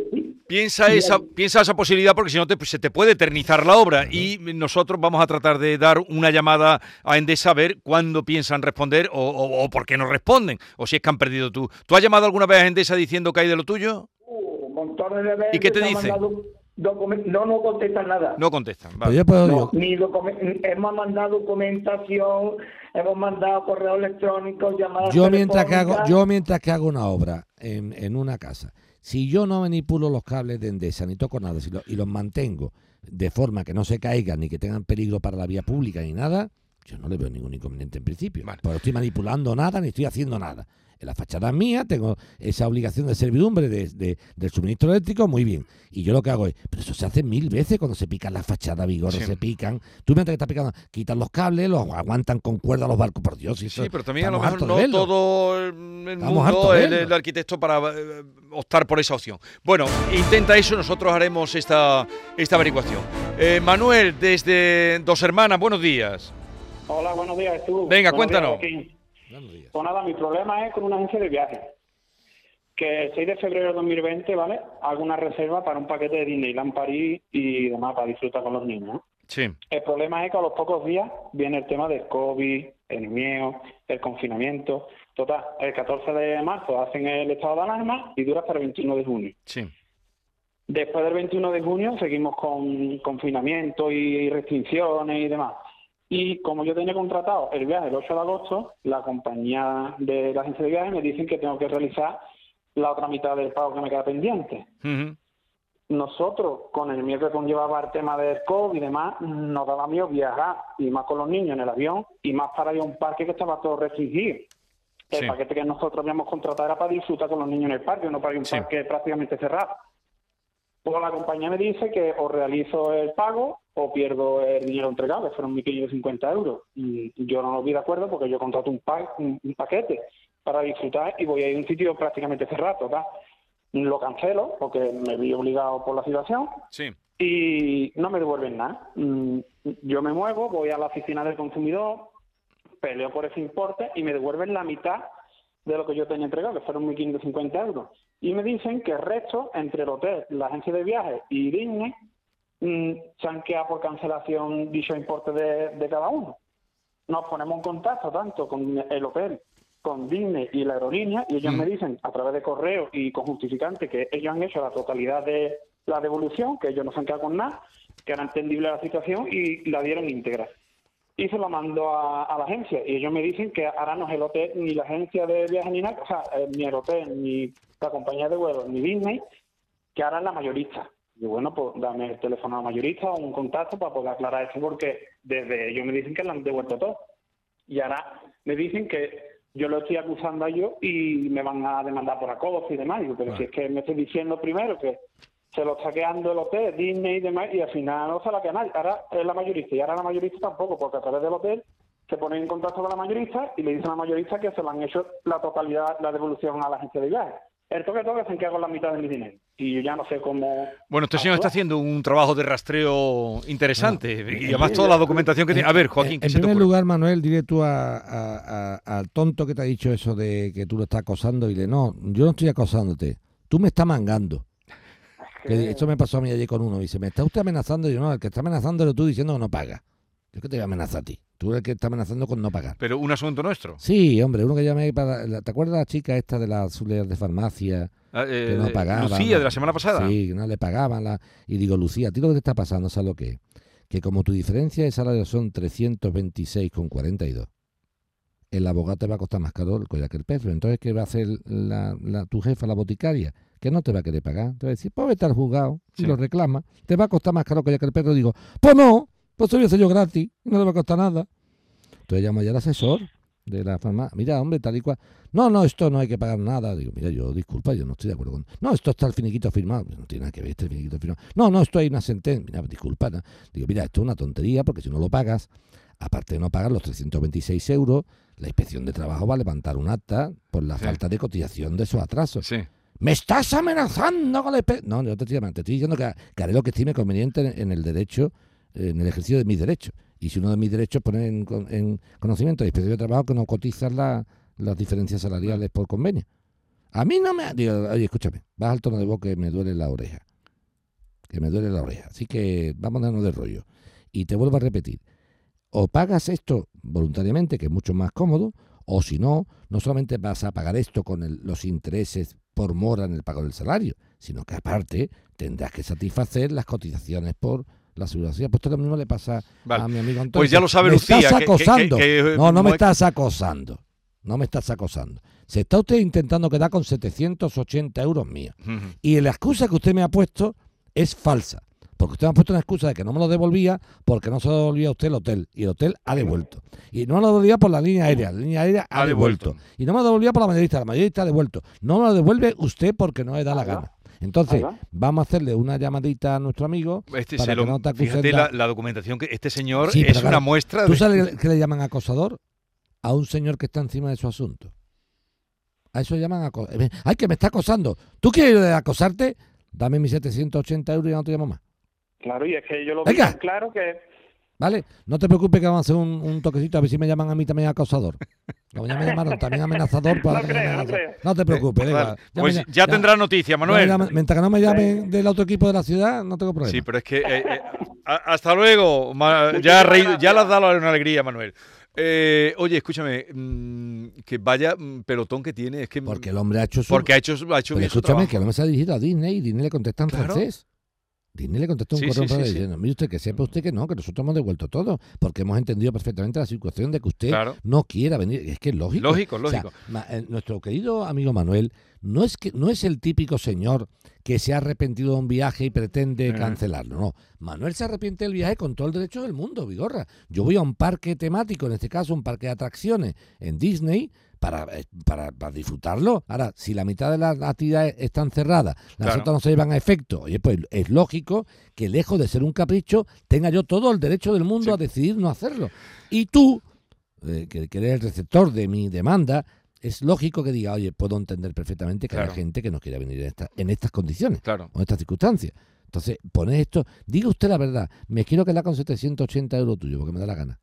piensa, esa, piensa esa posibilidad porque si no te- pues, se te puede eternizar la obra y nosotros vamos a tratar de dar una llamada a Endesa a ver cuándo piensan responder o, o- o por qué no responden o si es que han perdido tú. ¿Tú has llamado alguna vez a Endesa diciendo que hay de lo tuyo? Uh, montones de veces ¿Y qué te documen- No, no contestan nada. No contestan. Vale. puedo No, ni hemos mandado documentación, hemos mandado correo electrónico, llamadas yo mientras que hago, yo mientras que hago una obra en, en una casa, si yo no manipulo los cables de Endesa ni toco nada si lo- y los mantengo de forma que no se caigan ni que tengan peligro para la vía pública ni nada, yo no le veo ningún inconveniente en principio. Vale. Pero estoy manipulando nada ni estoy haciendo nada. La fachada mía, tengo esa obligación de servidumbre de, de- del suministro eléctrico, muy bien. Y yo lo que hago es, pero eso se hace mil veces cuando se pican las fachadas, vigor, Sí. se pican. Tú mientras que estás picando, quitan los cables, los aguantan con cuerda los barcos, por Dios. y eso- Sí, pero también a lo mejor no verlo. todo el mundo el, el arquitecto para eh, optar por esa opción. Bueno, intenta eso, nosotros haremos esta, esta averiguación. Eh, Manuel, desde Dos Hermanas, buenos días. Hola, buenos días, tú. Venga, Buenos días, cuéntanos. Joaquín. Días. Pues nada, mi problema es con una agencia de viajes. Que el 6 de febrero de 2020, ¿vale? Hago una reserva para un paquete de Disneyland París y demás para disfrutar con los niños. ¿no? Sí, El problema es que a los pocos días viene el tema del COVID, el miedo, el confinamiento. Total, el 14 de marzo hacen el estado de alarma y dura hasta el 21 de junio. sí. Después del 21 de junio seguimos con confinamiento y restricciones y demás. Y como yo tenía contratado el viaje el 8 de agosto, la compañía de la agencia de viajes me dicen que tengo que realizar la otra mitad del pago que me queda pendiente. Nosotros, con el miedo que conllevaba el tema del COVID y demás, nos daba miedo viajar, y más con los niños en el avión, y más para ir a un parque que estaba todo restringido. El Sí. paquete que nosotros habíamos contratado era para disfrutar con los niños en el parque, no para ir a un Sí. parque prácticamente cerrado. Pues la compañía me dice que o realizo el pago o pierdo el dinero entregado, que fueron 1.550 euros. Y yo no lo vi de acuerdo porque yo contrato un, pa- un, un paquete para disfrutar y voy a ir a un sitio prácticamente cerrado. ¿verdad? Lo cancelo porque me vi obligado por la situación Sí, y no me devuelven nada. Mm, Yo me muevo, voy a la oficina del consumidor, peleo por ese importe y me devuelven la mitad de lo que yo tenía entregado, que fueron 1.550 euros. Y me dicen que el resto, entre el hotel, la agencia de viajes y Disney, mm, se han quedado por cancelación dicho importe de, de cada uno. Nos ponemos en contacto tanto con el hotel, con Disney y la aerolínea, y ellos Mm. me dicen a través de correo y con justificante que ellos han hecho la totalidad de la devolución, que ellos no se han quedado con nada, que era entendible la situación y la dieron íntegra. Y se lo mando a, a la agencia y ellos me dicen que ahora no es el hotel ni la agencia de viajes ni nada, o sea, eh, ni el hotel, ni la compañía de vuelos, ni Disney, que ahora es la mayorista. Y bueno, pues dame el teléfono a la mayorista o un contacto para poder aclarar eso porque desde ellos me dicen que le han devuelto todo. Y ahora me dicen que yo lo estoy acusando a ellos y me van a demandar por acoso y demás. Digo, pero si es que me estoy diciendo primero que se lo está quedando el hotel, Disney y demás, y al final no se la queda nadie. Ahora es la mayorista, y ahora la mayorista tampoco, porque a través del hotel se ponen en contacto con la mayorista y le dicen a la mayorista que se le han hecho la totalidad, la devolución a la agencia de viajes. El toque toque se quedado con la mitad de mi dinero. Y yo ya no sé cómo... Bueno, este señor está haciendo un trabajo de rastreo interesante y además toda la documentación que tiene. A ver, Joaquín, En, ¿qué en se te primer ocurre? lugar, Manuel, dile tú a- a- a- al tonto que te ha dicho eso de que tú lo estás acosando. Dile, no, yo no estoy acosándote. Tú me estás mangando. Que esto me pasó a mí ayer con uno. Dice, ¿me está usted amenazando? Y yo, no, el que está amenazando eres tú diciendo que no paga. Yo que te voy a amenazar a ti. Tú eres el que está amenazando con no pagar. Pero un asunto nuestro. Sí, hombre, uno que llamé para... ¿Te acuerdas la chica esta de las azuleas de farmacia? Ah, eh, Que no pagaba. Lucía, ¿no? de la semana pasada. Sí, que no le pagaban. La... Y digo, Lucía, ¿a ti lo que te está pasando, ¿sabes lo que es? Que como tu diferencia de salario son 326,42, el abogado te va a costar más caro el collar que el peso. Entonces, ¿qué va a hacer la, la- tu jefa, la boticaria? Que no te va a querer pagar. Te va a decir, pues vete al juzgado y Sí. lo reclama. Te va a costar más caro el collar que el perro. Digo, pues no, pues voy a hacer yo gratis. No le va a costar nada. Entonces llamo ya al asesor de la farmacia. Mira, hombre, tal y cual. No, no, esto no hay que pagar nada. Digo, mira, yo disculpa, yo no estoy de acuerdo con. No, esto está el finiquito firmado. No tiene nada que ver este finiquito firmado. No, no, esto hay una sentencia. Mira, disculpa. no. Digo, mira, esto es una tontería porque si no lo pagas, aparte de no pagar los 326 euros, la inspección de trabajo va a levantar un acta por la Sí. falta de cotización de esos atrasos. Sí. ¡Me estás amenazando con la inspe-". No, yo te estoy llamando, te estoy diciendo que, haré lo que estime conveniente en, el derecho, en el ejercicio de mis derechos. Y si uno de mis derechos pone en, con- en conocimiento de inspección de trabajo que no cotizan la- las diferencias salariales por convenio. A mí no me... Digo, oye, escúchame, vas al tono de voz que me duele la oreja. Que me duele la oreja. Así que vamos a darnos de rollo. Y te vuelvo a repetir. O pagas esto voluntariamente, que es mucho más cómodo, o si no, no solamente vas a pagar esto con los intereses por mora en el pago del salario, sino que aparte tendrás que satisfacer las cotizaciones por la seguridad social. Pues esto lo mismo le pasa Vale. a mi amigo Antonio. Pues ya lo sabe me Lucía, Estás que- que- acosando. que- que- no, no me estás acosando. No me estás acosando. Se está usted intentando quedar con 780 euros míos. Y la excusa que usted me ha puesto es falsa. Porque usted me ha puesto una excusa de que no me lo devolvía porque no se lo devolvía a usted el hotel. Y el hotel ha devuelto. Y no me lo devolvía por la línea aérea. La línea aérea ha, Ha devuelto. devuelto. Y no me lo devolvía por la mayorista. La mayorista ha devuelto. No me lo devuelve usted porque no le da la gana. Entonces, vamos a hacerle una llamadita a nuestro amigo Este para se lo- que no te fíjate la, la documentación que este señor Sí, es una muestra ¿Tú de... sabes qué le llaman acosador? A un señor que está encima de su asunto. A eso llaman acosador. ¡Ay, que me está acosando! ¿Tú quieres acosarte? Dame mis 780 euros y ya no te llamo más. Claro, y es que yo lo Venga. tan claro que ¿Vale? No te preocupes que vamos a hacer un, un toquecito a ver si me llaman a mí también acosador. Como ya me llamaron también amenazador, pues No me creo, no creo. no te preocupes, igual. Ya pues me- ya, tendrá noticia, me Manuel. mientras que no me llamen del otro equipo de la ciudad, no tengo problema. Sí, pero es que... eh, eh, hasta luego. ya, reído- ya le has dado una alegría, Manuel. Eh, oye, escúchame, mm, que vaya mm, pelotón que tiene, es que... Porque el hombre ha hecho su... porque ha hecho, ha hecho Pero bien su escúchame, trabajo. que el hombre se ha dirigido a Disney y Disney le contesta en Claro. francés. Disney le contestó un Sí, correo sí, sí, diciendo, mire usted, que sepa usted que no, que nosotros hemos devuelto todo, porque hemos entendido perfectamente la situación de que usted Claro. no quiera venir. Es que es lógico. Lógico, O sea, lógico. ma- eh, nuestro querido amigo Manuel no es que no es el típico señor que se ha arrepentido de un viaje y pretende cancelarlo. No, Manuel se arrepiente del viaje con todo el derecho del mundo, Vigorra. Yo voy a un parque temático, en este caso un parque de atracciones en Disney. Para, eh, para, para disfrutarlo. Ahora, si la mitad de las actividades están cerradas, las Claro. otras no se llevan a efecto, oye, pues es lógico que lejos de ser un capricho, tenga yo todo el derecho del mundo Sí. a decidir no hacerlo. Y tú, eh, que, que eres el receptor de mi demanda, es lógico que diga, oye, puedo entender perfectamente que Claro. haya gente que no quiera venir en, esta- en estas condiciones Claro. o en estas circunstancias. Entonces, pones esto, diga usted la verdad, me quiero quedar con 780 euros tuyo, porque me da la gana.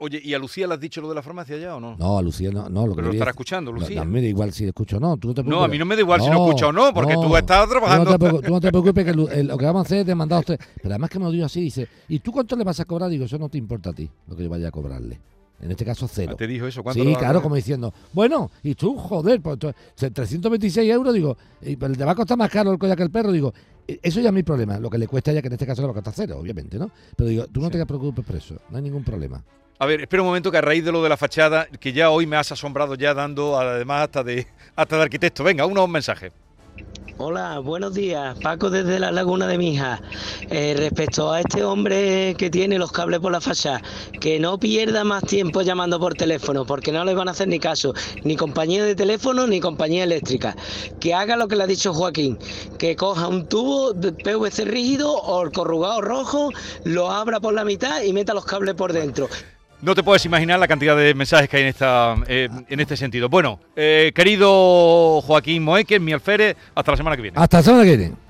Oye, ¿y a Lucía le has dicho lo de la farmacia ya o no? No, a Lucía no, no lo que Pero lo quería estará escuchando, no, Lucía. no, mira, igual si escucho o no, tú no te No, preocupes. a mí no me da igual si lo escucha o no, porque tú no. estás Tú trabajando. no, te preocu- tú no te preocupes que lo, el- lo que vamos a hacer es demandar a usted. Pero además que me lo digo así, dice, ¿y tú cuánto le vas a cobrar? Digo, eso no te importa a ti, lo que yo vaya a cobrarle. En este caso, cero. Ah, ¿Te dijo eso? ¿Cuánto Sí, claro, como diciendo, bueno, y tú, joder, pues tú- 326 euros, digo, y, pero te va a costar más caro el collar que el perro, digo, eh, eso ya es mi problema, lo que le cuesta ya que en este caso le va a costar cero, obviamente, ¿no? Pero digo, tú no Sí. te preocupes por eso, no hay ningún problema. A ver, espera un momento que a raíz de lo de la fachada, que ya hoy me has asombrado ya dando, además hasta de hasta de arquitecto. Venga, unos mensajes. Hola, buenos días. Paco desde la Laguna de Mija. Eh, respecto a este hombre que tiene los cables por la fachada, que no pierda más tiempo llamando por teléfono, porque no le van a hacer ni caso, ni compañía de teléfono ni compañía eléctrica. Que haga lo que le ha dicho Joaquín, que coja un tubo de PVC rígido o el corrugado rojo, lo abra por la mitad y meta los cables por dentro. No te puedes imaginar la cantidad de mensajes que hay en esta eh, en este sentido. Bueno, eh, querido Joaquín Moeque, mi alférez, hasta la semana que viene. Hasta la semana que viene.